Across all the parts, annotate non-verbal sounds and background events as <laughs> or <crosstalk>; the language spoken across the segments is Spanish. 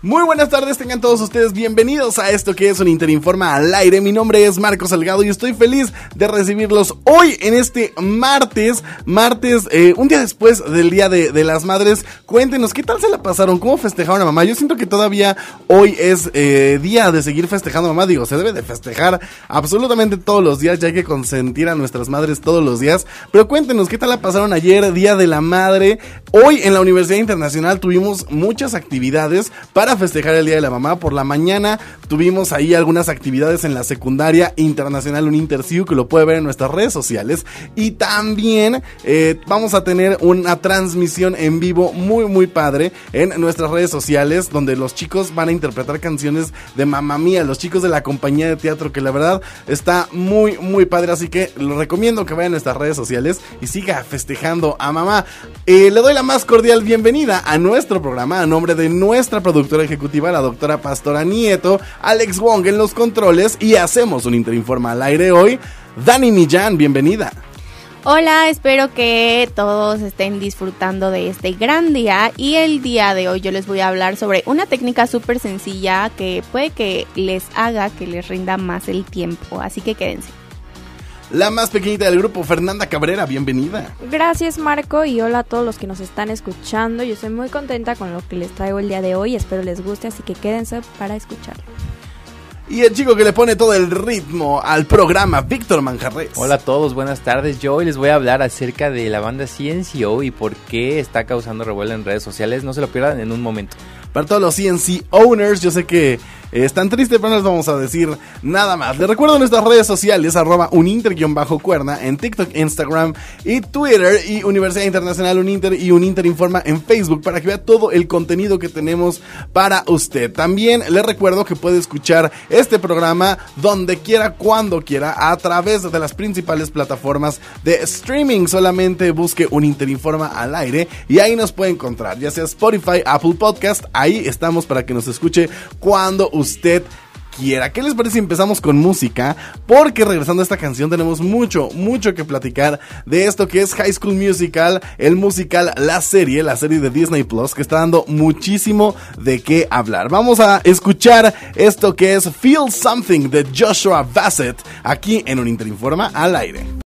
Muy buenas tardes, tengan todos ustedes bienvenidos a esto que es un Interinforma al aire. Mi nombre es Marco Salgado y estoy feliz de recibirlos hoy en este martes, martes, eh, un día después del Día de, las Madres. Cuéntenos, ¿qué tal se la pasaron? ¿Cómo festejaron a mamá? Yo siento que todavía hoy es eh, día de seguir festejando a mamá. Digo, se debe de festejar absolutamente todos los días, ya que consentir a nuestras madres todos los días. Pero cuéntenos, ¿qué tal la pasaron ayer, Día de la Madre? Hoy en la Universidad Internacional tuvimos muchas actividades para festejar el Día de la Mamá. Por la mañana tuvimos ahí algunas actividades en la secundaria internacional Uninterciu que lo puede ver en nuestras redes sociales. Y también eh, vamos a tener una transmisión en vivo muy muy padre en nuestras redes sociales donde los chicos van a interpretar canciones de Mamá Mía, los chicos de la compañía de teatro que la verdad está muy muy padre. Así que lo recomiendo que vayan a nuestras redes sociales y siga festejando a mamá. Eh, le doy la más cordial bienvenida a nuestro programa a nombre de nuestra productora ejecutiva, la doctora Pastora Nieto, Alex Wong en los controles y hacemos un Interinforma al aire hoy. Dani Millán, bienvenida. Hola, espero que todos estén disfrutando de este gran día y el día de hoy yo les voy a hablar sobre una técnica súper sencilla que puede que les haga que les rinda más el tiempo, así que quédense la más pequeñita del grupo, Fernanda Cabrera, bienvenida. Gracias Marco y hola a todos los que nos están escuchando. Yo estoy muy contenta con lo que les traigo el día de hoy, espero les guste, así que quédense para escucharlo. Y el chico que le pone todo el ritmo al programa, Víctor Manjarres. Hola a todos, buenas tardes. Yo hoy les voy a hablar acerca de la banda CNCO y por qué está causando revuelo en redes sociales. No se lo pierdan en un momento. Para todos los CNC owners, yo sé que es tan triste, pero no les vamos a decir nada más. Les recuerdo nuestras redes sociales, arroba uninter-cuerna en TikTok, Instagram y Twitter y Universidad Internacional Uninter y Uninter Informa en Facebook para que vea todo el contenido que tenemos para usted. También les recuerdo que puede escuchar este programa donde quiera, cuando quiera, a través de las principales plataformas de streaming. Solamente busque Uninter Informa al aire y ahí nos puede encontrar, ya sea Spotify, Apple Podcast, ahí estamos para que nos escuche cuando usted quiera. ¿Qué les parece si empezamos con música? Porque regresando a esta canción tenemos mucho, mucho que platicar de esto que es High School Musical, el musical, la serie, la serie de Disney Plus, que está dando muchísimo de qué hablar. Vamos a escuchar esto que es Feel Something de Joshua Bassett aquí en un Interinforma al aire.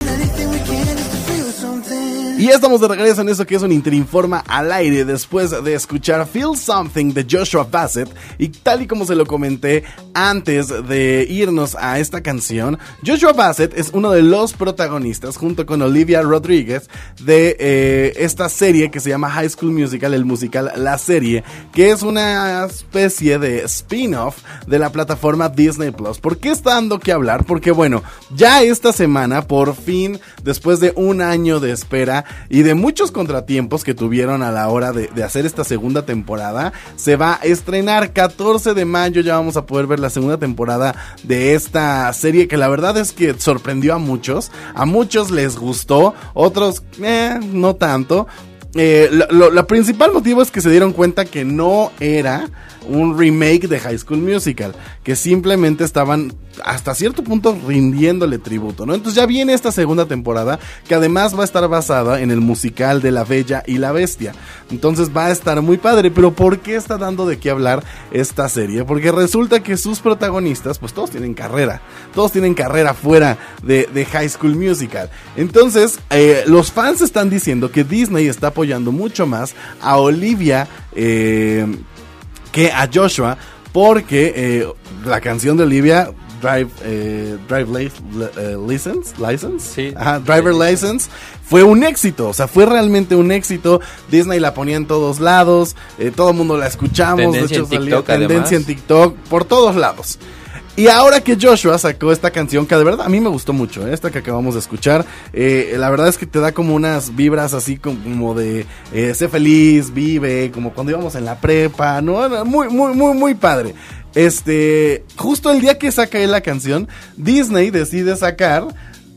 Y ya estamos de regreso en eso que es un Interinforma al aire después de escuchar Feel Something de Joshua Bassett. Y tal y como se lo comenté antes de irnos a esta canción, Joshua Bassett es uno de los protagonistas junto con Olivia Rodríguez de eh, esta serie que se llama High School Musical, el musical La Serie, que es una especie de spin-off de la plataforma Disney Plus. ¿Por qué está dando que hablar? Porque bueno, ya esta semana, por fin, después de un año de espera, y de muchos contratiempos que tuvieron a la hora de, hacer esta segunda temporada. Se va a estrenar 14 de mayo, ya vamos a poder ver la segunda temporada de esta serie que la verdad es que sorprendió a muchos. A muchos les gustó, otros eh, no tanto. Eh, lo, principal motivo es que se dieron cuenta que no era un remake de High School Musical, que simplemente estaban hasta cierto punto rindiéndole tributo, ¿no? Entonces ya viene esta segunda temporada que además va a estar basada en el musical de La Bella y la Bestia. Entonces va a estar muy padre, pero ¿por qué está dando de qué hablar esta serie? Porque resulta que sus protagonistas, pues todos tienen carrera, todos tienen carrera fuera de, High School Musical. Entonces eh, los fans están diciendo que Disney está apoyando mucho más a Olivia eh, que a Joshua porque eh, la canción de Olivia Drive, eh, Drive eh, License, License, Driver License, fue un éxito, o sea, fue realmente un éxito. Disney la ponía en todos lados, todo el mundo la escuchamos, de hecho salió tendencia en TikTok, por todos lados. Y ahora que Joshua sacó esta canción, que de verdad a mí me gustó mucho, esta que acabamos de escuchar, la verdad es que te da como unas vibras así como de sé feliz, vive, como cuando íbamos en la prepa, ¿no? Muy, muy, muy, muy padre. Este, justo el día que saca él la canción, Disney decide sacar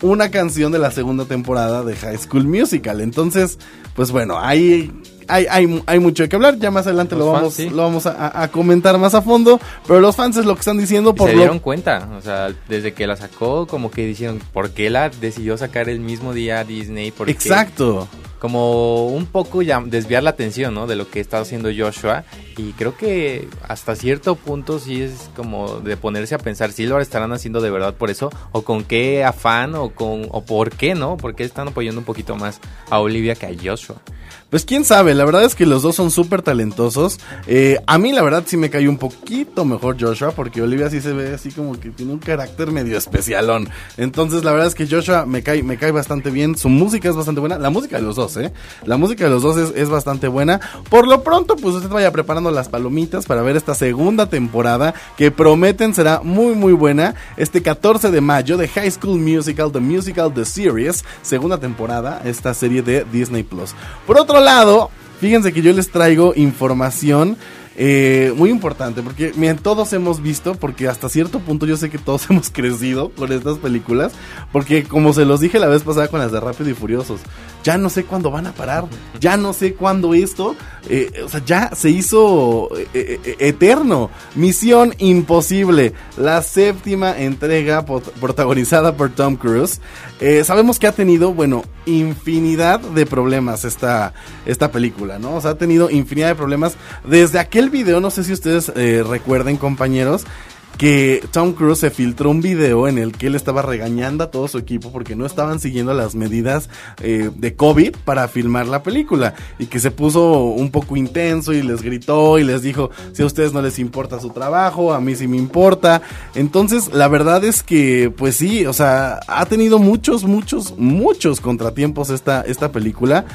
una canción de la segunda temporada de High School Musical. Entonces, pues bueno, hay hay, hay, hay mucho que hablar. Ya más adelante Los lo fans, vamos, sí. lo vamos a, a comentar más a fondo. Pero los fans es lo que están diciendo por se lo dieron cuenta, o sea, desde que la sacó, como que dijeron, ¿por qué la decidió sacar el mismo día Disney? ¿Por qué? Como un poco ya desviar la atención, ¿no? De lo que está haciendo Joshua. Y creo que hasta cierto punto sí es como de ponerse a pensar si lo estarán haciendo de verdad por eso, o con qué afán, o con, o por qué, ¿no? Porque están apoyando un poquito más a Olivia que a Joshua. Pues quién sabe, la verdad es que los dos son súper talentosos. Eh, a mí la verdad sí me cayó un poquito mejor Joshua, porque Olivia sí se ve así como que tiene un carácter medio especialón. Entonces la verdad es que Joshua me cae, me cae bastante bien, su música es bastante buena, la música de los dos, ¿eh? La música de los dos es, bastante buena. Por lo pronto, pues usted vaya preparando las palomitas para ver esta segunda temporada que prometen será muy muy buena. Este 14 de mayo de High School Musical, The Musical, The Series, segunda temporada, esta serie de Disney Plus. Por otro lado, fíjense que yo les traigo información eh, muy importante, porque miren, todos hemos visto, porque hasta cierto punto yo sé que todos <laughs> hemos crecido con estas películas, porque como se los dije la vez pasada con las de Rápido y Furiosos, ya no sé cuándo van a parar, ya no sé cuándo esto, eh, o sea, ya se hizo eh, eh, eterno. Misión Imposible, la séptima entrega protagonizada por Tom Cruise. Sabemos que ha tenido, bueno, infinidad de problemas esta, esta película, ¿no? O sea, ha tenido infinidad de problemas desde aquel video, no sé si ustedes recuerden, compañeros, que Tom Cruise se filtró un video en el que él estaba regañando a todo su equipo porque no estaban siguiendo las medidas eh, de COVID para filmar la película y que se puso un poco intenso y les gritó y les dijo si a ustedes no les importa su trabajo, a mí sí me importa. Entonces la verdad es que pues sí, o sea, ha tenido muchos, muchos, muchos contratiempos esta, esta película.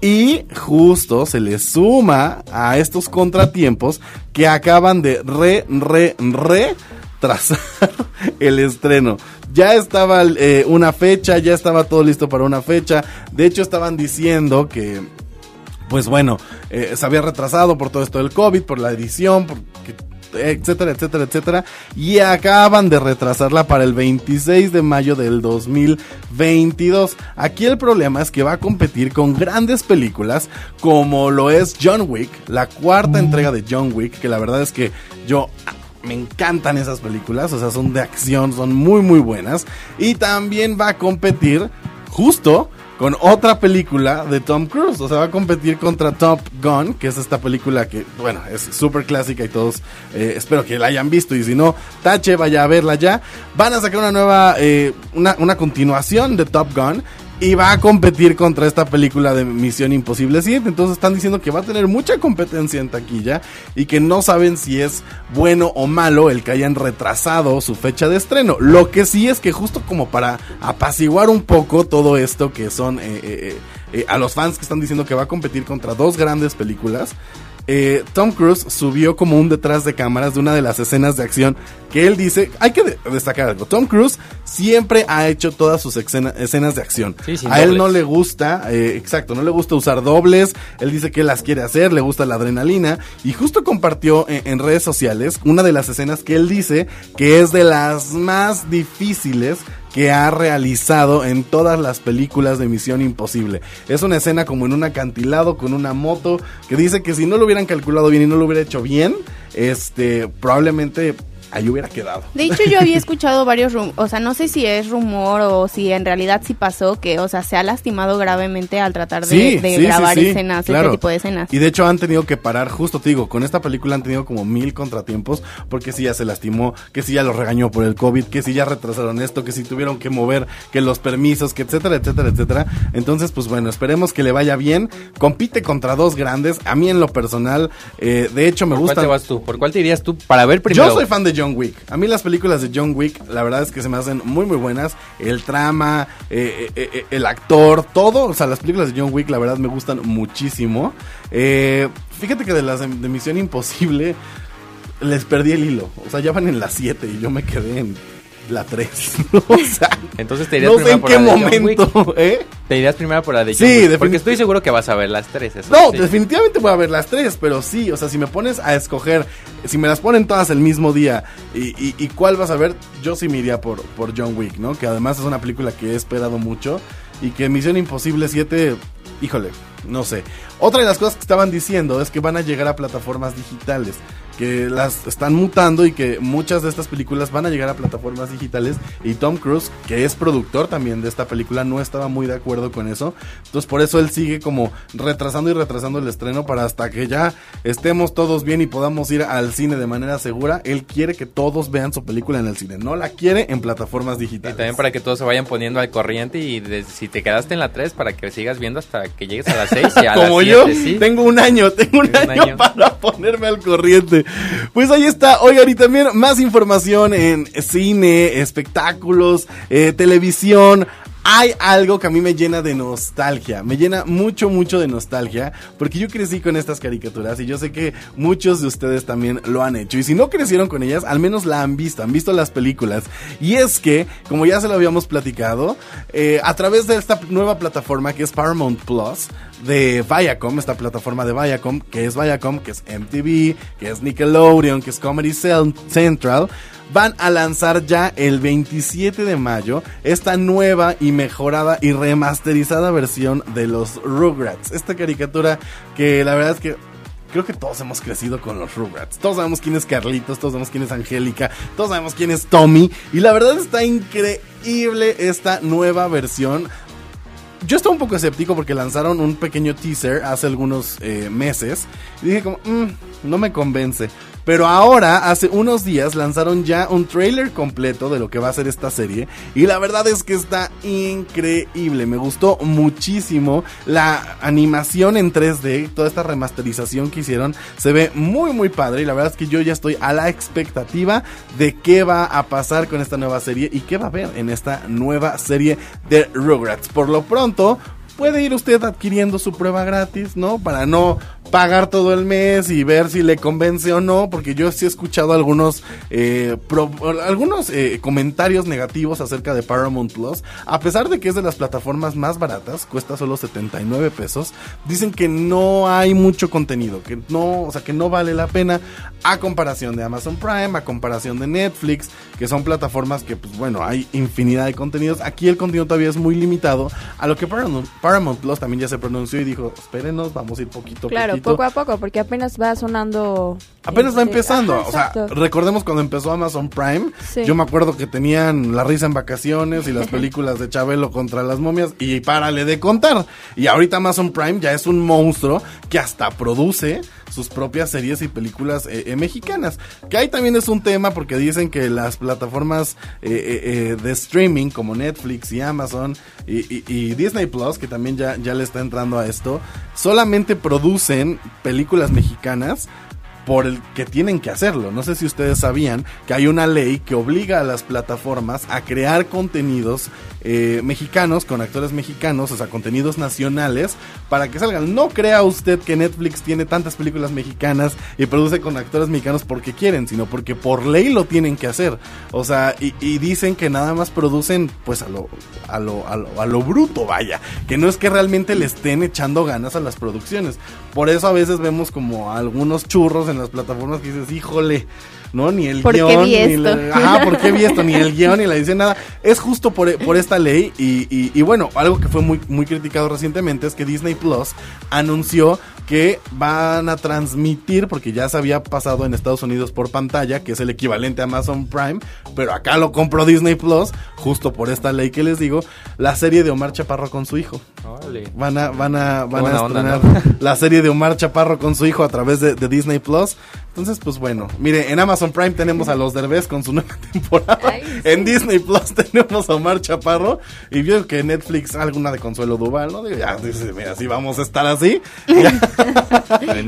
Y justo se le suma a estos contratiempos que acaban de re, re, re trazar <laughs> el estreno. Ya estaba eh, una fecha, ya estaba todo listo para una fecha. De hecho, estaban diciendo que, pues bueno, eh, se había retrasado por todo esto del COVID, por la edición, etcétera, etcétera, etcétera. Y acaban de retrasarla para el 26 de mayo del 2022. Aquí el problema es que va a competir con grandes películas como lo es John Wick, la cuarta entrega de John Wick, que la verdad es que yo me encantan esas películas, o sea, son de acción, son muy muy buenas. Y también va a competir justo con otra película de Tom Cruise. O sea, va a competir contra Top Gun, que es esta película que, bueno, es súper clásica y todos eh, espero que la hayan visto. Y si no, tache, vaya a verla ya. Van a sacar una nueva, eh, una, una continuación de Top Gun. Y va a competir contra esta película de Misión Imposible 7. Entonces están diciendo que va a tener mucha competencia en taquilla. Y que no saben si es bueno o malo el que hayan retrasado su fecha de estreno. Lo que sí es que justo como para apaciguar un poco todo esto que son eh, eh, eh, a los fans que están diciendo que va a competir contra dos grandes películas. Eh, Tom Cruise subió como un detrás de cámaras de una de las escenas de acción que él dice, hay que de- destacar algo, Tom Cruise siempre ha hecho todas sus escena- escenas de acción. Sí, a él no le gusta, eh, exacto, no le gusta usar dobles, él dice que las quiere hacer, le gusta la adrenalina y justo compartió en, en redes sociales una de las escenas que él dice que es de las más difíciles que ha realizado en todas las películas de Misión Imposible. Es una escena como en un acantilado con una moto que dice que si no lo hubieran calculado bien y no lo hubiera hecho bien, este probablemente ahí hubiera quedado. De hecho, yo había <laughs> escuchado varios rum o sea, no sé si es rumor o si en realidad sí pasó que, o sea, se ha lastimado gravemente al tratar de, Sí, de sí, sí, grabar sí, escenas, claro. este tipo de escenas. Y de hecho han tenido que parar, justo te digo, con esta película han tenido como mil contratiempos, porque si ya se lastimó, que si ya lo regañó por el COVID, que si ya retrasaron esto, que si tuvieron que mover, que los permisos, que etcétera, etcétera, etcétera. Entonces, pues bueno, esperemos que le vaya bien. Compite contra dos grandes. A mí en lo personal, eh, de hecho me ¿Por cuál gusta. te vas tú? ¿Por cuál te irías tú para ver primero? Yo soy fan de John Wick. A mí las películas de John Wick, la verdad es que se me hacen muy muy buenas. El trama, eh, eh, eh, el actor, todo. O sea, las películas de John Wick, la verdad me gustan muchísimo. Fíjate que de las de, de Misión Imposible les perdí el hilo. O sea, ya van en la 7 y yo me quedé en la 3. <laughs> <laughs> o sea, Entonces te irías no sé primero en por qué la de John Wick. momento. <laughs> ¿eh? Te irías primero por la de Sí, John Wick, definitiv- Porque estoy seguro que vas a ver las tres. eso No, sí. definitivamente voy a ver las tres, pero sí, o sea, si me pones a escoger, si me las ponen todas el mismo día y, y- y cuál vas a ver, yo sí me iría por, por John Wick, ¿no? Que además es una película que he esperado mucho. y que Misión Imposible 7, híjole, no sé. Otra de las cosas que estaban diciendo es que van a llegar a plataformas digitales que las están mutando y que muchas de estas películas van a llegar a plataformas digitales y Tom Cruise, que es productor también de esta película, no estaba muy de acuerdo con eso. Entonces por eso él sigue como retrasando y retrasando el estreno para hasta que ya estemos todos bien y podamos ir al cine de manera segura. Él quiere que todos vean su película en el cine, no la quiere en plataformas digitales. Y también para que todos se vayan poniendo al corriente y si te quedaste en la 3 para que sigas viendo hasta que llegues a la 6 y a <laughs> Como yo, tengo un año, tengo un, año para ponerme al corriente. Pues ahí está. Oigan, y también más información en cine, espectáculos, eh, televisión hay algo que a mí me llena de nostalgia, me llena mucho, mucho de nostalgia, porque yo crecí con estas caricaturas y yo sé que muchos de ustedes también lo han hecho. Y si no crecieron con ellas, al menos la han visto, han visto las películas. Y es que, como ya se lo habíamos platicado, eh, a través de esta nueva plataforma que es Paramount Plus, de Viacom, esta plataforma de Viacom, que es Viacom, que es MTV, que es Nickelodeon, que es Comedy Central, van a lanzar ya el 27 de mayo esta nueva y mejorada y remasterizada versión de los Rugrats. Esta caricatura que la verdad es que creo que todos hemos crecido con los Rugrats. Todos sabemos quién es Carlitos, todos sabemos quién es Angélica, todos sabemos quién es Tommy. Y la verdad está increíble esta nueva versión. Yo estaba un poco escéptico porque lanzaron un pequeño teaser hace algunos eh, meses. Y dije como, mm, no me convence. Pero ahora, hace unos días, lanzaron ya un trailer completo de lo que va a ser esta serie. Y la verdad es que está increíble. Me gustó muchísimo la animación en 3D, toda esta remasterización que hicieron. Se ve muy, muy padre. Y la verdad es que yo ya estoy a la expectativa de qué va a pasar con esta nueva serie y qué va a haber en esta nueva serie de Rugrats. Por lo pronto, puede ir usted adquiriendo su prueba gratis, ¿no? Para no pagar todo el mes y ver si le convence o no, porque yo sí he escuchado algunos eh, algunos eh, comentarios negativos acerca de Paramount Plus, a pesar de que es de las plataformas más baratas, cuesta solo 79 pesos, dicen que no hay mucho contenido, que no, o sea, que no vale la pena a comparación de Amazon Prime, a comparación de Netflix, que son plataformas que pues bueno, hay infinidad de contenidos. Aquí el contenido todavía es muy limitado, a lo que Paramount, Paramount Plus también ya se pronunció y dijo, "Espérenos, vamos a ir poquito Claro, poco a poco, porque apenas va sonando. Apenas va este, empezando. o sea, recordemos cuando empezó Amazon Prime. Yo me acuerdo que tenían La risa en vacaciones y las <laughs> películas de Chabelo contra las momias. Y párale de contar. Y ahorita Amazon Prime ya es un monstruo que hasta produce sus propias series y películas eh, eh, mexicanas. Que ahí también es un tema porque dicen que las plataformas eh, de streaming como Netflix y Amazon y, Disney Plus, que también ya, ya le está entrando a esto, solamente producen películas mexicanas por el que tienen que hacerlo. No sé si ustedes sabían que hay una ley que obliga a las plataformas a crear contenidos eh, mexicanos con actores mexicanos, o sea, contenidos nacionales para que salgan. No crea usted que Netflix tiene tantas películas mexicanas y produce con actores mexicanos porque quieren, sino porque por ley lo tienen que hacer. O sea, y, dicen que nada más producen pues a lo, a lo, a lo, a lo bruto, vaya. Que no es que realmente le estén echando ganas a las producciones. Por eso a veces vemos como algunos churros en las plataformas que dices, híjole, ¿no? Ni el guion, ni el, <laughs> ajá, ¿por qué vi esto? Ni el guion, ni la edición, nada. Es justo por, por esta ley y, y, y, bueno, algo que fue muy, muy criticado recientemente es que Disney Plus anunció que van a transmitir, porque ya se había pasado en Estados Unidos por pantalla, que es el equivalente a Amazon Prime, pero acá lo compró Disney Plus, justo por esta ley que les digo, la serie de Omar Chaparro con su hijo. Van a, van a, van a estrenar la serie de Omar Chaparro con su hijo a través de, Disney Plus. Entonces, pues bueno, mire, en Amazon Prime tenemos a los Derbez con su nueva <laughs> temporada. En Disney Plus <laughs> tenemos a Omar Chaparro. Y vio que Netflix alguna de Consuelo Duval, ¿no? ya, dice, mira, si vamos a estar así. <laughs>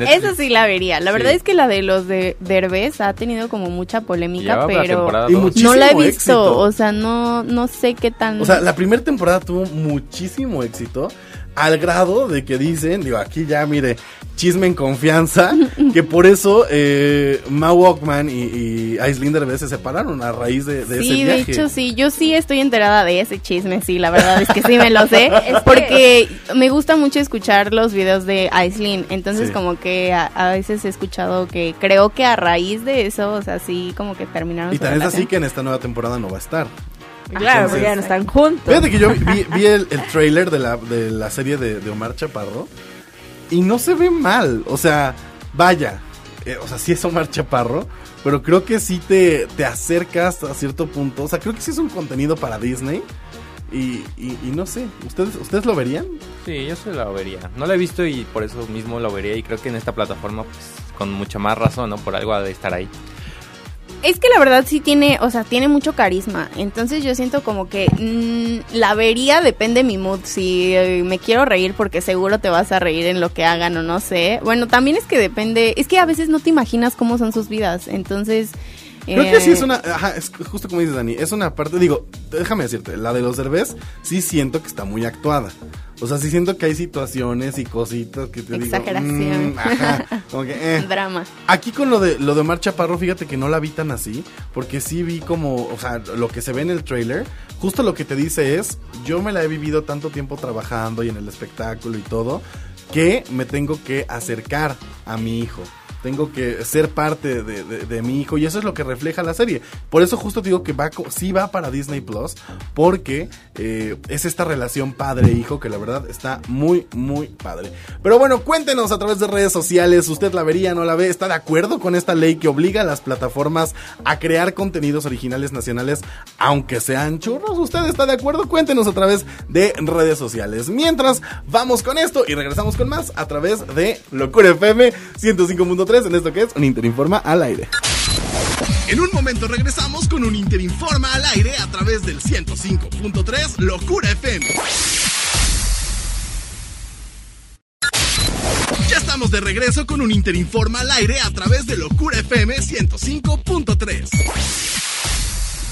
Eso sí la vería. La verdad es que la de los de Derbez ha tenido como mucha polémica, pero no la he visto. O sea, no, no sé qué tan. O sea, la primera temporada tuvo muchísimo éxito al grado de que dicen, digo, aquí ya mire, chisme en confianza, que por eso eh, Ma Walkman y, y Aislinn se separaron a raíz de, ese viaje. Sí, de hecho sí, yo sí estoy enterada de ese chisme, sí, la verdad es que sí me lo sé, <laughs> porque me gusta mucho escuchar los videos de Aislinn, entonces como que a, veces he escuchado que creo que a raíz de eso, o sea, sí como que terminaron. Y tal es así que en esta nueva temporada no va a estar. Claro, porque ya no están juntos. Fíjate que yo vi, vi el, el trailer de la, de la serie de, de Omar Chaparro y no se ve mal. O sea, vaya, eh, o sea, sí es Omar Chaparro, pero creo que sí te, te acercas a cierto punto. O sea, creo que sí es un contenido para Disney. Y, y, y no sé, ¿ustedes, ¿ustedes lo verían? Sí, yo se lo vería. No lo he visto y por eso mismo lo vería. Y creo que en esta plataforma, pues, con mucha más razón, ¿no? Por algo ha de estar ahí. Es que la verdad sí tiene, o sea, tiene mucho carisma. Entonces yo siento como que mm, la vería depende de mi mood. Si eh, me quiero reír porque seguro te vas a reír en lo que hagan o no sé. Bueno, también es que depende, es que a veces no te imaginas cómo son sus vidas. Entonces... Creo que sí eh, es una. Ajá, es justo como dices, Dani. Es una parte. Digo, déjame decirte, la de los derbés sí siento que está muy actuada. O sea, sí siento que hay situaciones y cositas que te Exageración. digo. mm, ajá, como que, eh. Drama. Aquí con lo de lo de Omar Chaparro, fíjate que no la vi tan así, porque sí vi como, o sea, lo que se ve en el trailer, justo lo que te dice es, yo me la he vivido tanto tiempo trabajando y en el espectáculo y todo, que me tengo que acercar a mi hijo. Tengo que ser parte de, de- mi hijo y eso es lo que refleja la serie. Por eso justo digo que va, sí va para Disney Plus porque eh, es esta relación padre-hijo que la verdad está muy, muy padre. Pero bueno, cuéntenos a través de redes sociales, ¿usted la vería, no la ve? ¿Está de acuerdo con esta ley que obliga a las plataformas a crear contenidos originales nacionales aunque sean churros? ¿Usted está de acuerdo? Cuéntenos a través de redes sociales. Mientras, vamos con esto y regresamos con más a través de Locura FM 105.3 en esto que es un Interinforma al aire. En un momento regresamos con un Interinforma al aire a través del 105.3 Locura FM. Ya estamos de regreso con un Interinforma al aire a través de Locura FM 105.3.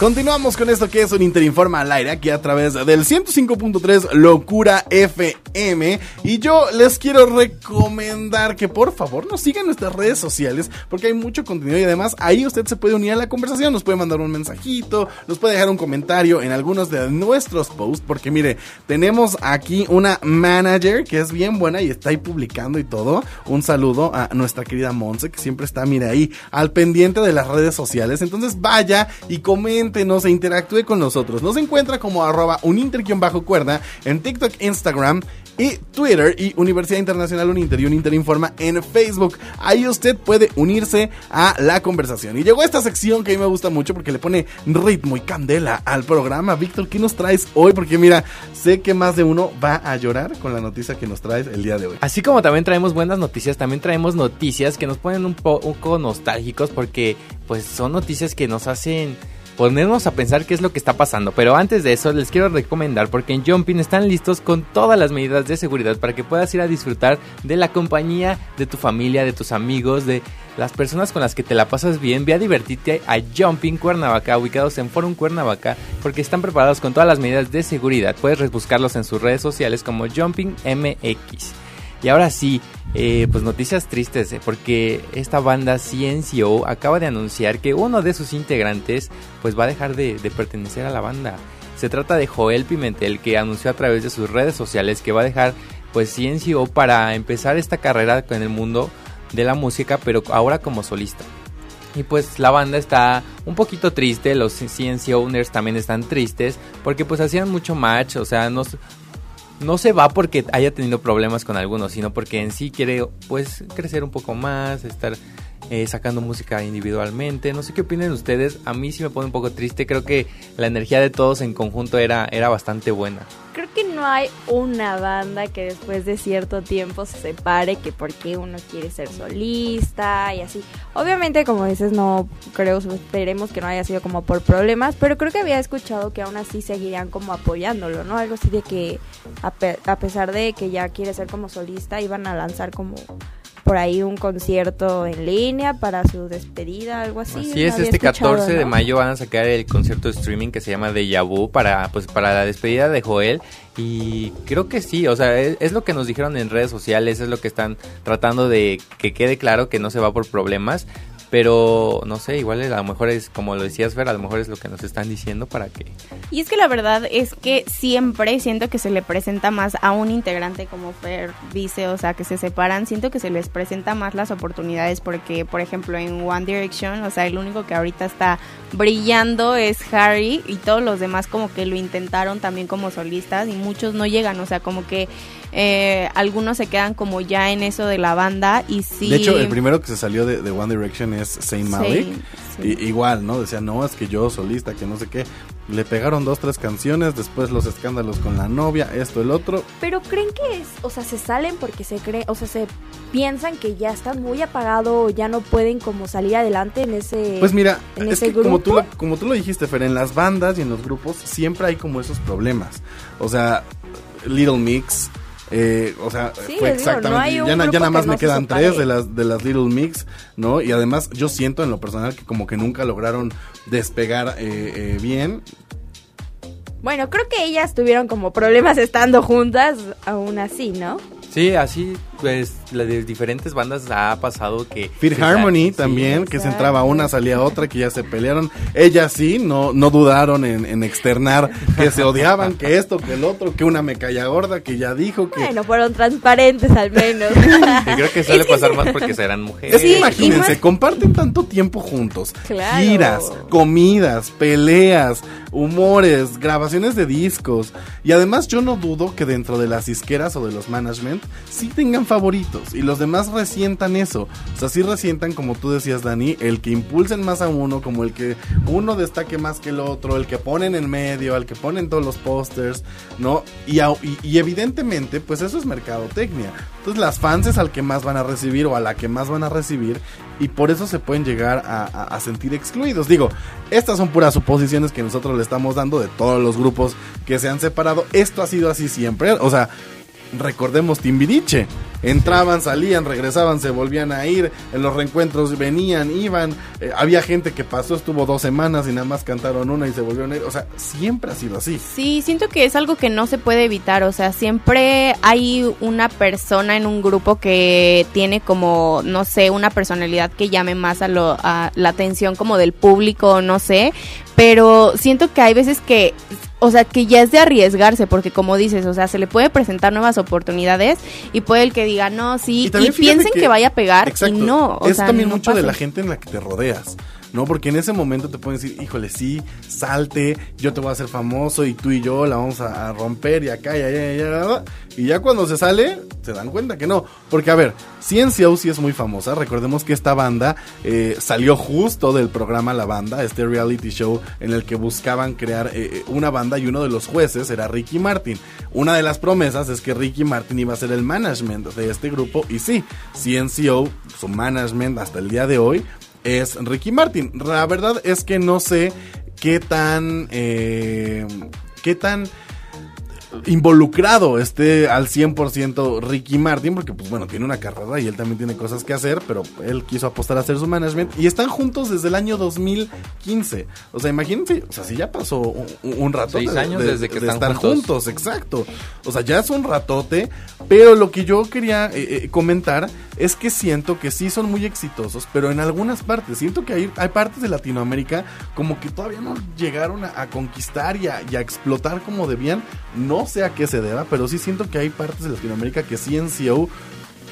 Continuamos con esto que es un Interinforma al aire aquí a través del 105.3 Locura FM y yo les quiero recomendar que por favor nos sigan nuestras redes sociales porque hay mucho contenido y además ahí usted se puede unir a la conversación, nos puede mandar un mensajito, nos puede dejar un comentario en algunos de nuestros posts porque mire, tenemos aquí una manager que es bien buena y está ahí publicando y todo. Un saludo a nuestra querida Monse que siempre está, mire ahí al pendiente de las redes sociales. Entonces vaya y coméntenos e interactúe con nosotros. Nos encuentra como arroba uninter-bajo cuerda en TikTok, Instagram y Twitter y Universidad Internacional Uninter y Uninter Informa en Facebook. Ahí usted puede unirse a la conversación. Y llegó esta sección que a mí me gusta mucho porque le pone ritmo y candela al programa. Víctor, ¿qué nos traes hoy? Porque mira, sé que más de uno va a llorar con la noticia que nos traes el día de hoy. Así como también traemos buenas noticias, también traemos noticias que nos ponen un, po- un poco nostálgicos porque pues son noticias que nos hacen ponernos a pensar qué es lo que está pasando. Pero antes de eso les quiero recomendar porque en Jumping están listos con todas las medidas de seguridad para que puedas ir a disfrutar de la compañía de tu familia, de tus amigos, de las personas con las que te la pasas bien. Ve a divertirte a Jumping Cuernavaca, ubicados en Forum Cuernavaca, porque están preparados con todas las medidas de seguridad. Puedes buscarlos en sus redes sociales como Jumping MX. Y ahora sí, eh, pues noticias tristes, eh, porque esta banda CNCO acaba de anunciar que uno de sus integrantes pues va a dejar de, pertenecer a la banda. Se trata de Joel Pimentel, que anunció a través de sus redes sociales que va a dejar pues CNCO para empezar esta carrera en el mundo de la música, pero ahora como solista. Y pues la banda está un poquito triste, los CNC owners también están tristes, porque pues hacían mucho match, o sea, no, no se va porque haya tenido problemas con algunos, sino porque en sí quiere pues crecer un poco más, estar eh, sacando música individualmente. No sé qué opinan ustedes, a mí sí me pone un poco triste, creo que la energía de todos en conjunto era, era bastante buena. Creo que no hay una banda que después de cierto tiempo se separe que porque uno quiere ser solista y así. Obviamente, como dices, no creo, esperemos que no haya sido como por problemas, pero creo que había escuchado que aún así seguirían como apoyándolo, ¿no? Algo así de que a, pe- a pesar de que ya quiere ser como solista, iban a lanzar como por ahí un concierto en línea para su despedida, algo así. Así es, este escuchado, 14 de mayo van a sacar el concierto de streaming que se llama Deja Vu para, pues, para la despedida de Joel. Y creo que sí, o sea, es, es lo que nos dijeron en redes sociales, es lo que están tratando de que quede claro que no se va por problemas. Pero no sé, igual a lo mejor es como lo decías Fer, a lo mejor es lo que nos están diciendo para que Y es que la verdad es que siempre siento que se le presenta más a un integrante como Fer dice, o sea, que se separan, siento que se les presenta más las oportunidades porque, por ejemplo, en One Direction, o sea, el único que ahorita está brillando es Harry y todos los demás como que lo intentaron también como solistas y muchos no llegan, o sea, como que eh, algunos se quedan como ya en eso de la banda y sí... De hecho, el primero que se salió de, de One Direction es Saint Malik. Sí, sí. Y- igual, ¿no? Decía, no, es que yo solista, que no sé qué. Le pegaron dos, tres canciones, después los escándalos con la novia, esto, el otro. Pero creen que es, o sea, se salen porque se creen, o sea, se piensan que ya están muy apagados, ya no pueden como salir adelante en ese Pues mira, en es ese que como tú, grupo. lo, como tú lo dijiste, Fer, en las bandas y en los grupos siempre hay como esos problemas. O sea, Little Mix, eh, o sea, Sí, fue les digo, no exactamente. ya, na- ya grupo nada más me quedan tres de las, de las Little Mix, ¿no? Y además yo siento en lo personal que como que nunca lograron despegar eh, eh, bien. Bueno, creo que ellas tuvieron como problemas estando juntas, aún así, ¿no? Sí, así, pues, la de diferentes bandas ha pasado que... Fear Harmony sa- sí. también, que se entraba una, salía otra, que ya se pelearon. Ellas sí, no, no dudaron en, en externar que se odiaban, que esto, que el otro, que una me calla gorda, que ya dijo que... Bueno, fueron transparentes al menos. <laughs> Y creo que suele pasar más porque serán mujeres. Es que Sí, imagínense, más- comparten tanto tiempo juntos. Claro. Giras, comidas, peleas, humores, grabaciones de discos. Y además yo no dudo que dentro de las isqueras o de los management sí tengan favoritos. Y los demás resientan eso. O sea, sí resientan, como tú decías, Dani, el que impulsen más a uno, como el que uno destaque más que el otro, el que ponen en medio, al que ponen todos los pósters, ¿no? Y, evidentemente, pues eso es mercadotecnia. Entonces las fans es al que más van a recibir o a la que más van a recibir y por eso se pueden llegar a- a sentir excluidos. Digo, estas son puras suposiciones que nosotros le estamos dando de todos los grupos que se han separado. Esto ha sido así siempre. O sea, recordemos Timbiriche. Entraban, salían, regresaban, se volvían a ir. En los reencuentros venían, iban. eh, había gente que pasó, estuvo dos semanas y nada más cantaron una y se volvieron a ir. O sea, siempre ha sido así. Sí, siento que es algo que no se puede evitar, o sea, siempre hay una persona en un grupo que tiene como, no sé, una personalidad que llame más a, lo, a la atención como del público, no sé, pero siento que hay veces que, o sea, que ya es de arriesgarse, porque como dices, o sea, se le puede presentar nuevas oportunidades y puede el que diga, no, sí, y, piensen que, vaya a pegar Exacto, y no, o es sea, también no mucho de la gente en la que te rodeas. ¿No? Porque en ese momento te pueden decir, híjole, sí, salte, yo te voy a hacer famoso y tú y yo la vamos a, romper y acá y allá y allá. Y ya cuando se sale, se dan cuenta que no. Porque a ver, CNCO sí es muy famosa. Recordemos que esta banda eh, salió justo del programa La Banda, este reality show en el que buscaban crear eh, una banda y uno de los jueces era Ricky Martin. Una de las promesas es que Ricky Martin iba a ser el management de este grupo y sí, CNCO, su management hasta el día de hoy es Ricky Martin. La verdad es que no sé qué tan... Eh, qué tan involucrado esté al 100% Ricky Martin, porque pues bueno, tiene una carrera y él también tiene cosas que hacer, pero él quiso apostar a hacer su management y están juntos desde el año 2015. O sea, imagínense, o sea, si ya pasó un, un rato Seis años desde que están estar juntos. juntos, exacto. O sea, ya es un ratote, pero lo que yo quería eh, eh, comentar es que siento que sí son muy exitosos, pero en algunas partes, siento que hay, hay partes de Latinoamérica como que todavía no llegaron a, a conquistar y a, y a explotar como debían. No sé a qué se deba, pero sí siento que hay partes de Latinoamérica que CNCO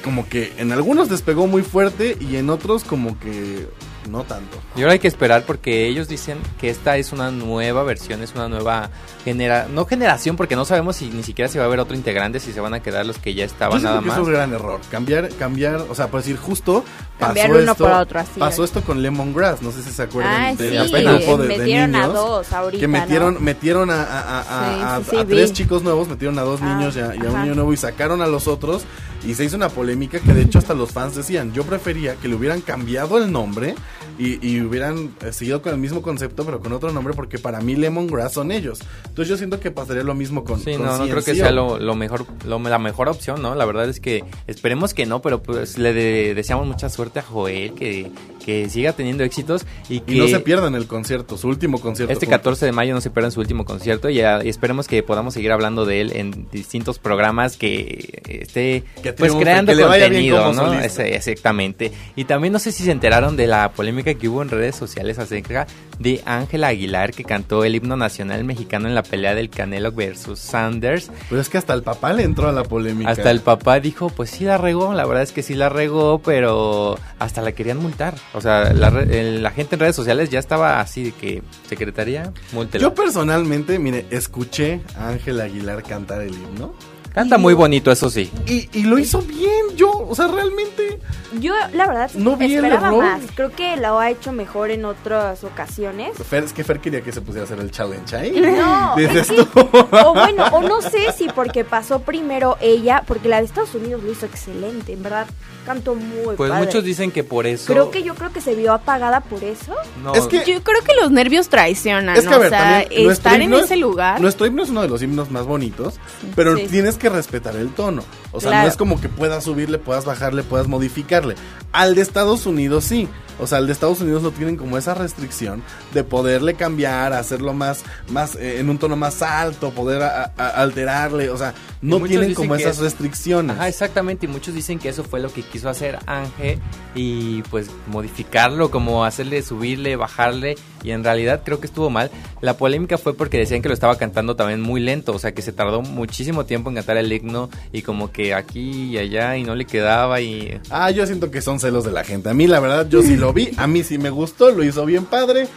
como que en algunos despegó muy fuerte y en otros como que no tanto. Y ahora hay que esperar porque ellos dicen que esta es una nueva versión, es una nueva genera no generación porque no sabemos si ni siquiera se va a ver otro integrante, si se van a quedar los que ya estaban nada que más. eso es un gran error. Cambiar, cambiar, o sea, por decir justo Cambiar pasó uno esto, por otro, así pasó es. esto con Lemongrass, no sé si se acuerdan Ah, de sí, apenas de, de metieron a niños dos ahorita, que metieron ¿no? metieron a, a- a- a- Sí, sí, a tres chicos nuevos, metieron a dos Ah, niños y a, y a un niño nuevo y sacaron a los otros y se hizo una polémica que de hecho hasta los fans decían, yo prefería que le hubieran cambiado el nombre y, y hubieran eh, seguido con el mismo concepto pero con otro nombre porque para mí Lemongrass son ellos. Entonces yo siento que pasaría lo mismo con Sí, con no, no creo que sea lo, lo mejor, lo- la mejor opción, ¿no? La verdad es que esperemos que no, pero pues le de- deseamos mucha suerte a Joel, que, que siga teniendo éxitos y que Y no se pierdan el concierto, su último concierto. este juntos. 14 de mayo no se pierdan su último concierto y, ah, y esperemos que podamos seguir hablando de él en distintos programas que esté Que pues creando que contenido, ¿no? Ese- exactamente. Y también no sé si se enteraron de la polémica que hubo en redes sociales acerca de Ángela Aguilar que cantó el himno nacional mexicano en la pelea del Canelo versus Sanders. Pero es que hasta el papá le entró a la polémica. Hasta el papá dijo, pues sí la regó, la verdad es que sí la regó, pero hasta la querían multar. O sea, la, la gente en redes sociales ya estaba así de que, secretaría, múltela. Yo personalmente, mire, escuché a Ángel Aguilar cantar el himno. Canta muy bonito, eso sí. Y, y lo hizo bien, yo, o sea, realmente. Yo, la verdad, No vi esperaba más. Creo que lo ha hecho mejor en otras ocasiones. Fer, es que Fer quería que se pusiera a hacer el challenge ahí. No, <laughs> Dices es que- tú. o bueno, o no sé si porque pasó primero ella, porque la de Estados Unidos lo hizo excelente, en verdad, cantó muy Pues padre. muchos dicen que por eso... Creo que yo creo que se vio apagada por eso. no, Es que- Yo creo que los nervios traicionan, Es que, a o sea, estar en himno es- ese lugar. Nuestro himno es uno de los himnos más bonitos, pero Sí. tienes que respetar el tono. O sea, no es como que puedas subirle, puedas bajarle, puedas modificarle. Al de Estados Unidos sí. O sea, al de Estados Unidos no tienen como esa restricción de poderle cambiar, hacerlo más, más eh, en un tono más alto, poder a- a- alterarle. O sea, no tienen como esas es- restricciones. Ajá, exactamente, y muchos dicen que eso fue lo que quiso hacer Ángel y pues modificarlo, como hacerle subirle, bajarle y en realidad creo que estuvo mal. La polémica fue porque decían que lo estaba cantando también muy lento, o sea que se tardó muchísimo tiempo en cantar el himno y como que aquí y allá y no le quedaba y... Ah, yo siento que son celos de la gente. A mí, la verdad, yo sí lo <laughs> vi. A mí sí me gustó, lo hizo bien padre.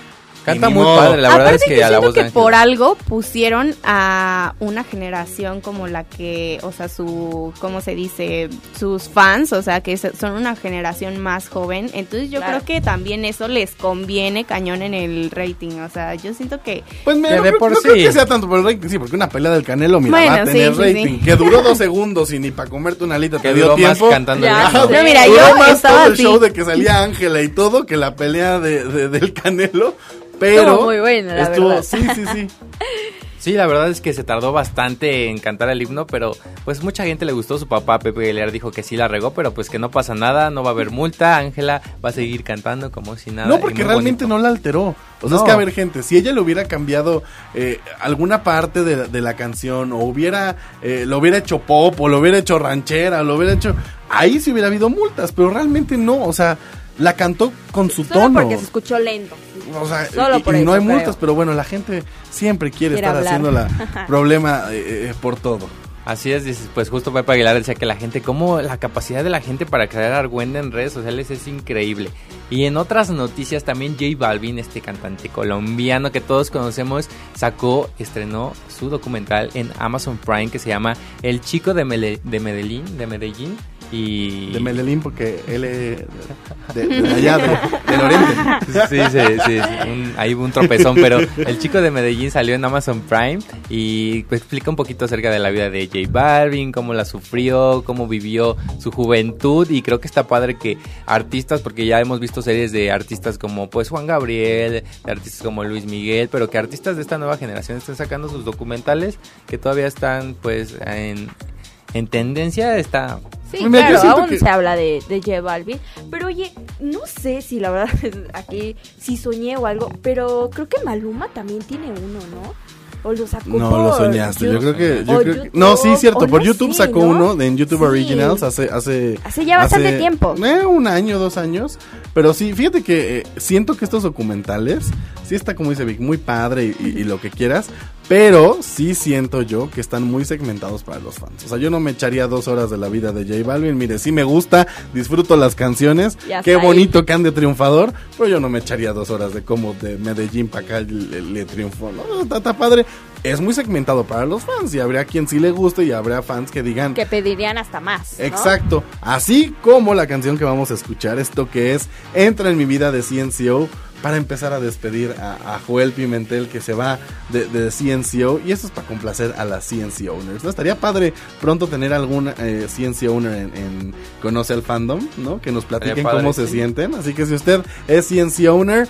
Canta muy modo. padre, la verdad Aparte es que yo a la siento voz de que por algo pusieron a una generación como la que, o sea, su, ¿cómo se dice? Sus fans, o sea, que se- son una generación más joven. Entonces yo Claro. creo que también eso les conviene cañón en el rating. O sea, yo siento que Pues mira, Que no, por no creo sí. que sea tanto por el rating, sí, porque una pelea del Canelo, mira, Bueno, va a tener sí, sí, rating. sí. Que duró dos segundos y ni para comerte una alita Que te dio duró más tiempo. cantando Ya, <laughs> el no, No, mira, Duró yo más estaba todo el así. show de que salía Ángela y todo que la pelea de, de- del Canelo. Pero Estuvo muy buena, la estuvo- verdad. Sí, sí, sí. <laughs> Sí, la verdad es que se tardó bastante en cantar el himno, pero pues mucha gente le gustó. Su papá Pepe Aguilar dijo que sí la regó, pero pues que no pasa nada, no va a haber multa. Ángela va a seguir cantando como si nada. No, porque realmente bonito. no la alteró. O sea, es que a ver, gente, si ella le hubiera cambiado eh, alguna parte de, de la canción, o hubiera, eh, lo hubiera hecho pop, o lo hubiera hecho ranchera, lo hubiera hecho. Ahí sí hubiera habido multas, pero realmente no. O sea, la cantó con su Solo tono. porque se escuchó lento. O sea, Solo y, por y no hay multas, pero bueno, la gente siempre quiere, Quiere estar haciendo la <laughs> problema eh, eh, por todo. Así es, dices, pues justo Pepe Aguilar decía que la gente, como la capacidad de la gente para crear argüenda en redes sociales es increíble. Y en otras noticias también J Balvin, este cantante colombiano que todos conocemos, sacó, estrenó su documental en Amazon Prime que se llama El chico de, Mele- de Medellín, de Medellín. Y... De Medellín, porque él es de, de- allá, de- del oriente. Sí, sí, sí, un- ahí hubo un tropezón, pero el chico de Medellín salió en Amazon Prime y pues, explica un poquito acerca de la vida de J Balvin, cómo la sufrió, cómo vivió su juventud y creo que está padre que artistas, porque ya hemos visto series de artistas como pues Juan Gabriel, de artistas como Luis Miguel, pero que artistas de esta nueva generación estén sacando sus documentales que todavía están pues en, en tendencia, está... Sí, mira, claro, aún que- se habla de, de J Balvin. Pero oye, no sé si la verdad <laughs> aquí sí soñé o algo, pero creo que Maluma también tiene uno, ¿no? O lo sacó No, por lo soñaste. Yo creo que. yo o creo que- YouTube, no, sí, cierto. Por no YouTube sé, sacó ¿no? uno de en YouTube Sí. Originals hace. Hace, Hace ya bastante tiempo. eh, un año, dos años. Pero sí, fíjate que eh, siento que estos documentales. Sí está, como dice Vic, muy padre y, y- y lo que quieras. Pero sí siento yo que están muy segmentados para los fans. O sea, yo no me echaría dos horas de la vida de J Balvin. Mire, sí me gusta, disfruto las canciones. Ya Qué está ahí. bonito que ande triunfador. Pero yo no me echaría dos horas de cómo de Medellín para acá le, le triunfó. ¿no? Está, está padre. Es muy segmentado para los fans. Y habría quien sí le guste y habrá fans que digan. Que pedirían hasta más. ¿no? Exacto. Así como la canción que vamos a escuchar, esto que es Entra en mi vida de CNCO. Para empezar a despedir a, a Joel Pimentel que se va de, de CNCO. Y esto es para complacer a las CNC owners. ¿no? Estaría padre pronto tener algún eh, CNC owner en, en Conoce al Fandom, ¿no? Que nos platiquen padre, cómo se sienten. Así que si usted es CNC owner,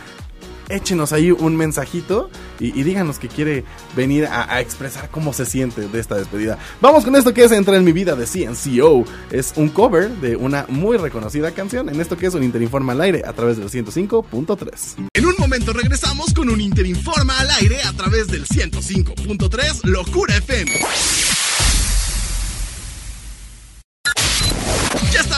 échenos ahí un mensajito y, díganos que quiere venir a, a expresar cómo se siente de esta despedida. Vamos con esto que es Entra en mi vida de CNCO. Es un cover de una muy reconocida canción. En esto que es un Interinforma al aire a través del 105.3. En un momento regresamos con un Interinforma al aire a través del 105.3 Locura FM.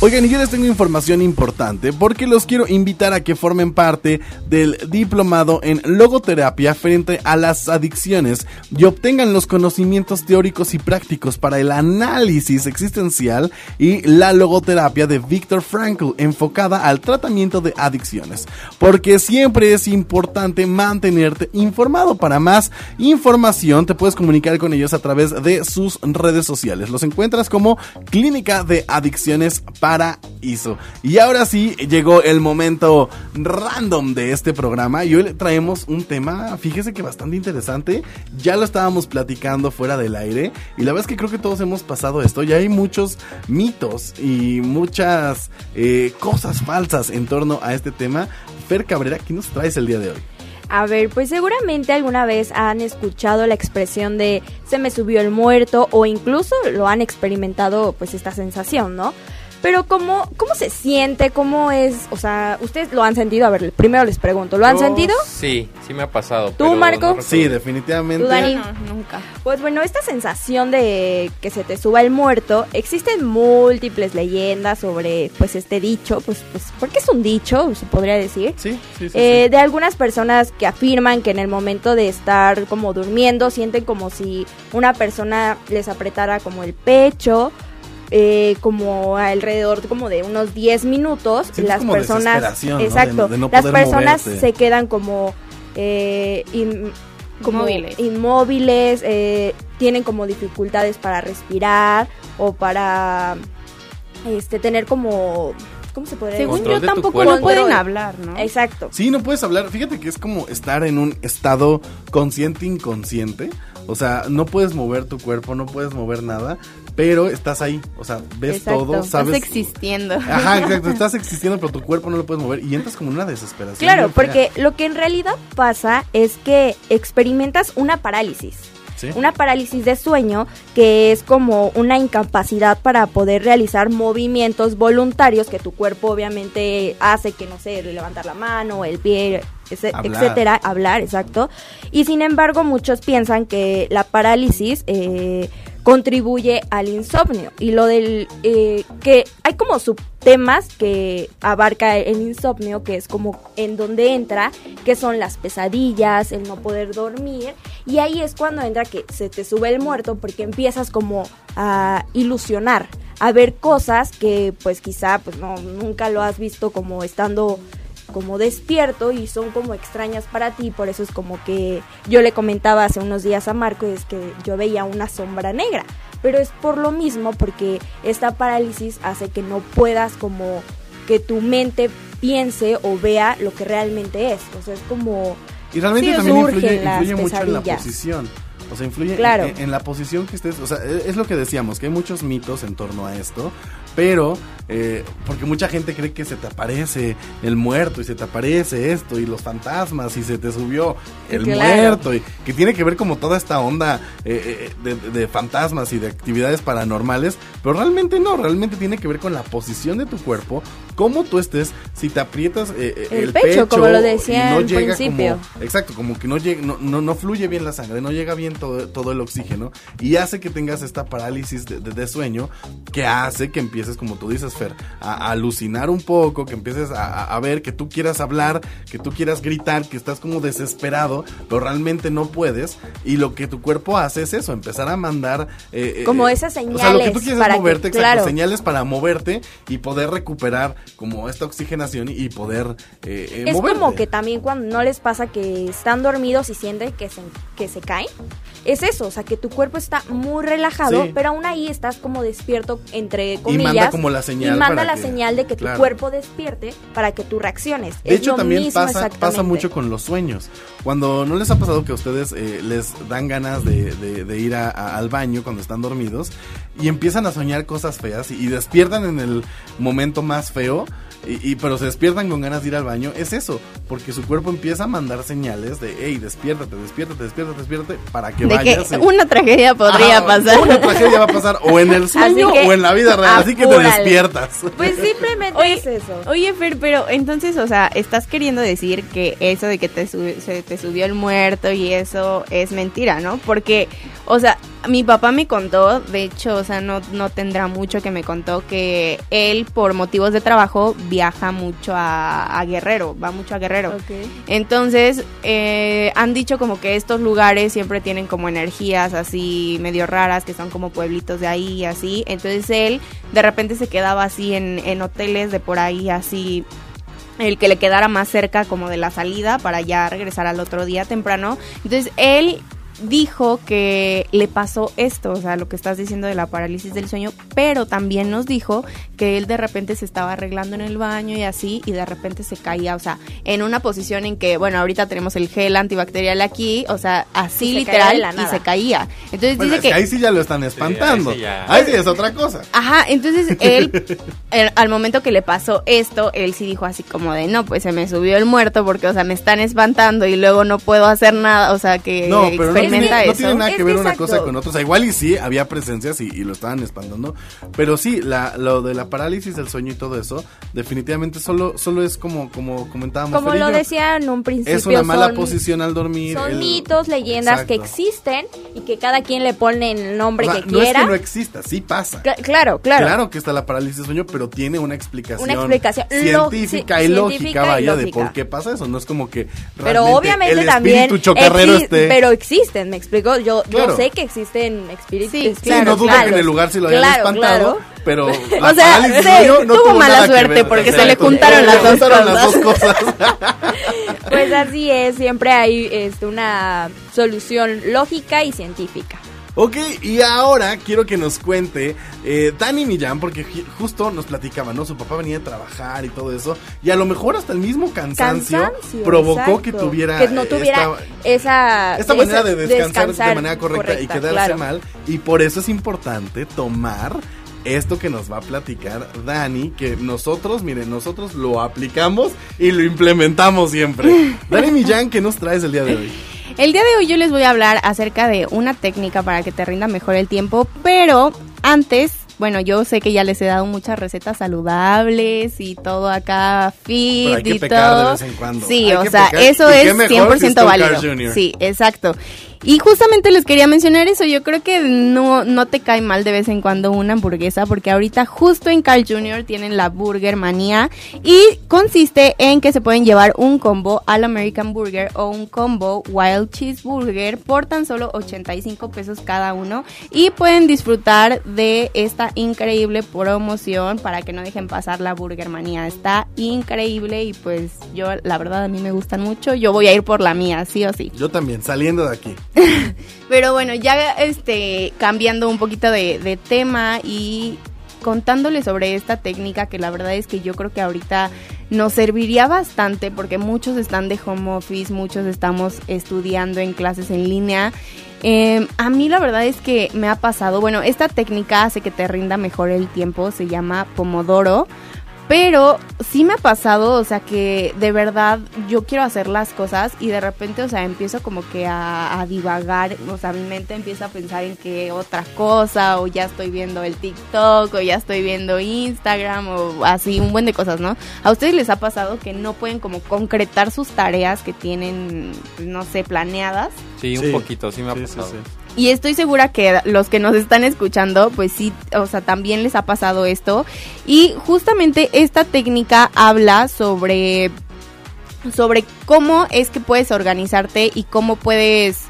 Oigan, y yo les tengo información importante porque los quiero invitar a que formen parte del diplomado en logoterapia frente a las adicciones y obtengan los conocimientos teóricos y prácticos para el análisis existencial y la logoterapia de Viktor Frankl enfocada al tratamiento de adicciones. Porque siempre es importante mantenerte informado. Para más información te puedes comunicar con ellos a través de sus redes sociales. Los encuentras como Clínica de Adicciones Paraíso. Y ahora sí, llegó el momento random de este programa y hoy le traemos un tema, fíjese que bastante interesante. Ya lo estábamos platicando fuera del aire y la verdad es que creo que todos hemos pasado esto. Ya hay muchos mitos y muchas eh, cosas falsas en torno a este tema. Fer Cabrera, ¿qué nos traes el día de hoy? A ver, pues seguramente alguna vez han escuchado la expresión de se me subió el muerto o incluso lo han experimentado pues esta sensación, ¿no? Pero ¿cómo, ¿cómo se siente? ¿Cómo es? O sea, ¿ustedes lo han sentido? A ver, primero les pregunto, ¿lo han Yo sentido? Sí, sí me ha pasado. ¿Tú, pero Marco? no Sí, definitivamente. ¿Tú, Dani? No, nunca. Pues bueno, esta sensación de que se te suba el muerto, existen múltiples leyendas sobre pues este dicho, pues, pues porque es un dicho, se podría decir. Sí, sí, sí. Eh, sí. de algunas personas que afirman que en el momento de estar como durmiendo sienten como si una persona les apretara como el pecho, eh, como alrededor como de unos 10 minutos. Las como personas. De- exacto, de no las personas moverte. se quedan como eh, in- como Inmóviles. inmóviles, eh, tienen como dificultades para respirar o para este tener como ¿cómo se podría Según yo de tampoco no pueden hablar, ¿no? Exacto. Sí, no puedes hablar. Fíjate que es como estar en un estado consciente inconsciente. O sea, no puedes mover tu cuerpo, no puedes mover nada, pero estás ahí. O sea, ves Exacto. todo, sabes. Estás existiendo. <laughs> Ajá, exacto. Estás <laughs> existiendo, pero tu cuerpo no lo puedes mover y entras como en una desesperación. Claro, porque lo que en realidad pasa es que experimentas una parálisis. Sí. Una parálisis de sueño que es como una incapacidad para poder realizar movimientos voluntarios que tu cuerpo obviamente hace, que no sé, levantar la mano, el pie, ese- Hablar. etcétera, hablar, exacto. Y sin embargo, muchos piensan que la parálisis eh, contribuye al insomnio. Y lo del eh, que hay como subtemas que abarca el insomnio que es como en donde entra que son las pesadillas el no poder dormir. Y ahí es cuando entra que se te sube el muerto porque empiezas como a ilusionar a ver cosas que pues quizá pues no nunca lo has visto como estando como despierto y son como extrañas para ti, por eso es como que yo le comentaba hace unos días a Marco, es que yo veía una sombra negra, pero es por lo mismo porque esta parálisis hace que no puedas como que tu mente piense o vea lo que realmente es, o sea, es como Y realmente Sí, también influye, influye mucho en la posición. O sea, influye Claro. en, en la posición que estés. O sea, e- es lo que decíamos, que hay muchos mitos en torno a esto. Pero, eh, porque mucha gente cree que se te aparece el muerto y se te aparece esto y los fantasmas y se te subió el Claro. muerto y que tiene que ver como toda esta onda eh, eh, de, de fantasmas y de actividades paranormales. Pero realmente no, realmente tiene que ver con la posición de tu cuerpo, cómo tú estés, si te aprietas eh, El el, pecho, como lo decía no llega principio. como Exacto, como que no, llega, no, no, no fluye bien la sangre, no llega bien todo, todo el oxígeno y hace que tengas esta parálisis de, de- de sueño que hace que empieces, como tú dices, Fer, a, a alucinar un poco, que empieces a, a- ver, que tú quieras hablar, que tú quieras gritar, que estás como desesperado, pero realmente no puedes y lo que tu cuerpo hace es eso, empezar a mandar... eh, eh, Como esas O sea, lo que señales tú quieres para es que- moverte, exacto, claro. señales para moverte y poder recuperar como esta oxigenación y poder eh, eh, es moverte. como que también cuando no les pasa que están dormidos y sienten que se, que se caen. Es eso, o sea, que tu cuerpo está muy relajado, Sí. pero aún ahí estás como despierto, entre Y comillas. manda como la señal Y manda la que- señal de que tu cuerpo despierte para que tú reacciones. De Es hecho, también pasa, pasa mucho con los sueños. Cuando no les ha pasado que a ustedes eh, les dan ganas de, de- de ir a- a- al baño cuando están dormidos y empiezan a soñar cosas feas y, y despiertan en el momento más feo, y, y- pero se despiertan con ganas de ir al baño, es eso, porque su cuerpo empieza a mandar señales de, hey, despiértate, despiértate, despiértate, despiértate, para que De que vayas. y- una tragedia podría Ajá, pasar. Una tragedia va a pasar o en el sueño que o en la vida real, así que te despiertas. Pues simplemente Oye, es eso. Oye, Fer, pero entonces, o sea, estás queriendo decir que eso de que te sub- se te subió el muerto y eso es mentira, ¿no? Porque, o sea, mi papá me contó, de hecho, o sea, no, no tendrá mucho que me contó que él, por motivos de trabajo, viaja mucho a, a Guerrero, va mucho a Guerrero. Entonces, eh, han dicho como que estos lugares siempre tienen como energías así medio raras, que son como pueblitos de ahí y así. Entonces él de repente se quedaba así en, en hoteles de por ahí así el que le quedara más cerca como de la salida para ya regresar al otro día temprano. Entonces él dijo que le pasó esto, o sea, lo que estás diciendo de la parálisis del sueño, pero también nos dijo que él de repente se estaba arreglando en el baño y así, y de repente se caía, o sea, en una posición en que, bueno, ahorita tenemos el gel antibacterial aquí, o sea, así literal, y se caía. Entonces Bueno, dice es que... que ahí sí ya lo están espantando. ahí sí ya. ahí sí es otra cosa. Ajá, entonces <laughs> él, el- al momento que le pasó esto, él sí dijo así como de, no, pues se me subió el muerto porque, o sea, me están espantando y luego no puedo hacer nada, o sea, que No, pero no no tiene nada que ver una cosa con otra. O sea, igual y sí, había presencias y, y lo estaban espantando. Pero sí, la, lo de la parálisis del sueño y todo eso, definitivamente solo, solo es como, como comentábamos. Como lo decía en un principio, Es una mala son- posición al dormir. Son el- mitos, leyendas que existen y que cada quien le pone el nombre O sea, que no es quiera. que no exista, sí pasa. Cla- claro, claro. Claro que está la parálisis del sueño, pero tiene una explicación, Una explicación científica y lógica, y vaya, de por qué pasa eso. No es como que Pero obviamente el también chocarrero exi- esté... pero existen, me explico. Yo, Claro. yo sé que existen espíritus. Sí, Sí, claro, no dudo claro. que en el lugar sí lo hayan Claro, espantado, claro. pero <laughs> O sea, sí, tuvo mala suerte porque se le juntaron las Le dos juntaron las cosas. dos cosas. <laughs> Pues así es, siempre hay este, una solución lógica y científica. Ok, y ahora quiero que nos cuente eh, Dani Millán, porque ju- justo nos platicaba, ¿no? Su papá venía a trabajar y todo eso, y a lo mejor hasta el mismo cansancio, Cansancio, provocó exacto. que tuviera... que no tuviera esta- esa esta esa- manera de descansar, de manera correcta, y quedarse claro. mal. Y por eso es importante tomar esto que nos va a platicar Dani, que nosotros, miren, nosotros lo aplicamos y lo implementamos siempre. <laughs> Dani Millán, ¿qué nos traes el día de hoy? El día de hoy yo les voy a hablar acerca de una técnica para que te rinda mejor el tiempo, pero antes, bueno, yo sé que ya les he dado muchas recetas saludables y todo acá fit Pero hay que y pecar de todo. vez en cuando. Sí, Hay o sea, pecar. eso ¿Y qué es mejor si es 100% con válido. Sí, exacto. Y justamente les quería mencionar eso, yo creo que no, no te cae mal de vez en cuando una hamburguesa, porque ahorita justo en Carl Jr. tienen la Burger Manía y consiste en que se pueden llevar un combo al American Burger o un combo Wild Cheeseburger por tan solo 85 pesos cada uno y pueden disfrutar de esta increíble promoción para que no dejen pasar la Burger Manía. Está increíble y pues yo la verdad a mí me gustan mucho, yo voy a ir por la mía, sí o sí. Yo también, saliendo de aquí. <laughs> Pero bueno, ya este cambiando un poquito de, tema y contándole sobre esta técnica que la verdad es que yo creo que ahorita nos serviría bastante porque muchos están de home office, muchos estamos estudiando en clases en línea. Eh, a mí la verdad es que me ha pasado, bueno, esta técnica hace que te rinda mejor el tiempo, se llama Pomodoro. Pero sí me ha pasado, o sea, que de verdad yo quiero hacer las cosas y de repente, o sea, empiezo como que a, a divagar, o sea, mi mente empieza a pensar en que otra cosa, o ya estoy viendo el TikTok, o ya estoy viendo Instagram, o así, un buen de cosas, ¿no? ¿A ustedes les ha pasado que no pueden como concretar sus tareas que tienen, no sé, planeadas? Sí, un Sí. poquito, sí me ha Sí, sí, pasado. sí. Y estoy segura que los que nos están escuchando, pues sí, o sea, también les ha pasado esto. Y justamente esta técnica habla sobre, sobre cómo es que puedes organizarte y cómo puedes,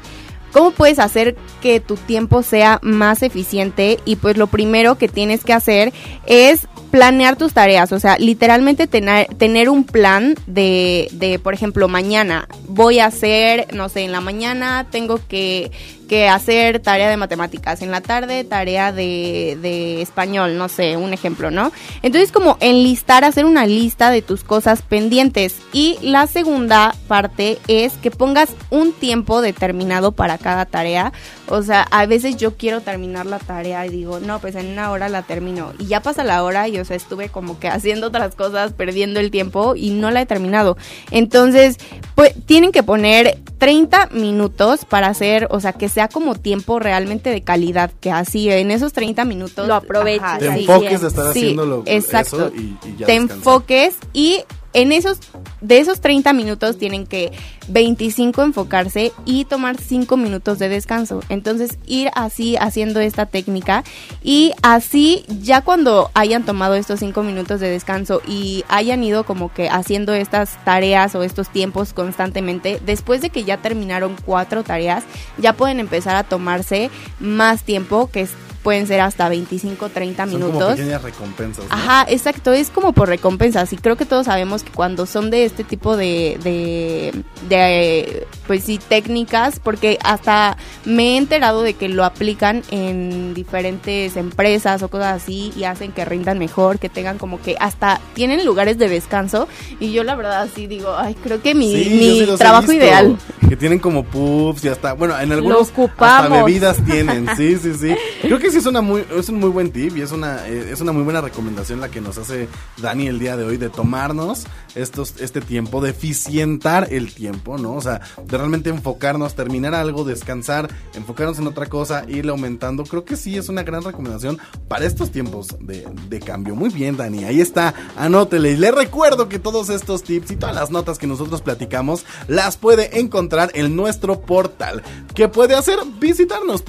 cómo puedes hacer que tu tiempo sea más eficiente. Y pues lo primero que tienes que hacer es planear tus tareas, o sea, literalmente tener, tener un plan de, de, por ejemplo, mañana voy a hacer, no sé, en la mañana tengo que, que hacer tarea de matemáticas, en la tarde tarea de, de español, no sé, un ejemplo, ¿no? Entonces como enlistar, hacer una lista de tus cosas pendientes. Y la segunda parte es que pongas un tiempo determinado para cada tarea. O sea, a veces yo quiero terminar la tarea y digo, no, pues en una hora la termino. Y ya pasa la hora y, o sea, estuve como que haciendo otras cosas, perdiendo el tiempo y no la he terminado. Entonces, pues tienen que poner 30 minutos para hacer, o sea, que sea como tiempo realmente de calidad, que así en esos 30 minutos Lo aproveches. ajá, Te sí, enfoques de estar Sí, haciendo lo, exacto. eso y, y ya te descansar. enfoques y en esos de esos 30 minutos tienen que 25 enfocarse y tomar 5 minutos de descanso. Entonces ir así haciendo esta técnica y así ya cuando hayan tomado estos 5 minutos de descanso y hayan ido como que haciendo estas tareas o estos tiempos constantemente, después de que ya terminaron cuatro tareas, ya pueden empezar a tomarse más tiempo que pueden ser hasta 25, 30 Son como minutos. pequeñas recompensas. ¿no? Ajá, exacto, es como por recompensas y creo que todos sabemos que cuando son de este tipo de, de, de, pues sí, técnicas, porque hasta me he enterado de que lo aplican en diferentes empresas o cosas así y hacen que rindan mejor, que tengan como que hasta tienen lugares de descanso y yo la verdad sí digo, ay, creo que mi, Sí, mi sí trabajo ideal. Que tienen como pubs y hasta, bueno, en algunos hasta bebidas tienen, sí, sí, sí. <laughs> Creo que sí es una muy, es un muy buen tip y es una, eh, es una muy buena recomendación la que nos hace Dani el día de hoy de tomarnos estos, este tiempo, de eficientar el tiempo, ¿no? O sea, de realmente enfocarnos, terminar algo, descansar, enfocarnos en otra cosa, irle aumentando. Creo que sí es una gran recomendación para estos tiempos de, de cambio. Muy bien, Dani, ahí está, anótele. Y le recuerdo que todos estos tips y todas las notas que nosotros platicamos las puede encontrar en nuestro portal. ¿Qué puede hacer? Visitarnos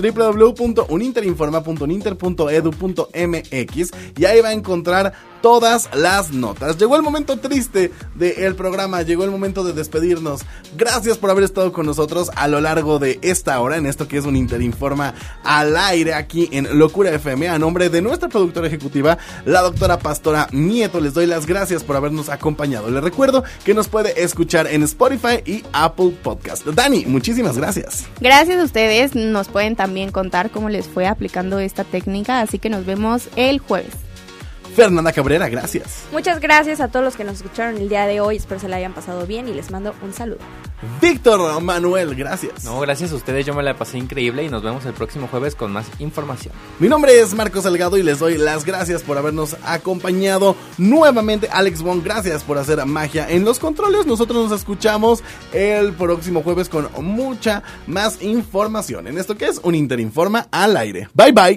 www.uninterinforma.uninter.edu.mx y ahí va a encontrar todas las notas. Llegó el momento triste del programa, llegó el momento de despedirnos. Gracias por haber estado con nosotros a lo largo de esta hora en esto que es un Interinforma al aire aquí en Locura FM. A nombre de nuestra productora ejecutiva, la doctora Pastora Nieto, les doy las gracias por habernos acompañado. Les recuerdo que nos puede escuchar en Spotify y Apple Podcast. Dani, muchísimas gracias. Gracias a ustedes, nos pueden también contar cómo les fue aplicando esta técnica, así que nos vemos el jueves. Fernanda Cabrera, gracias. Muchas gracias a todos los que nos escucharon el día de hoy. Espero se la hayan pasado bien y les mando un saludo. Víctor Manuel, gracias. No, gracias a ustedes, yo me la pasé increíble y nos vemos el próximo jueves con más información. Mi nombre es Marcos Salgado y les doy las gracias por habernos acompañado nuevamente. Alex Wong, gracias por hacer magia en los controles. Nosotros nos escuchamos el próximo jueves con mucha más información en esto que es un Interinforma al aire. Bye bye.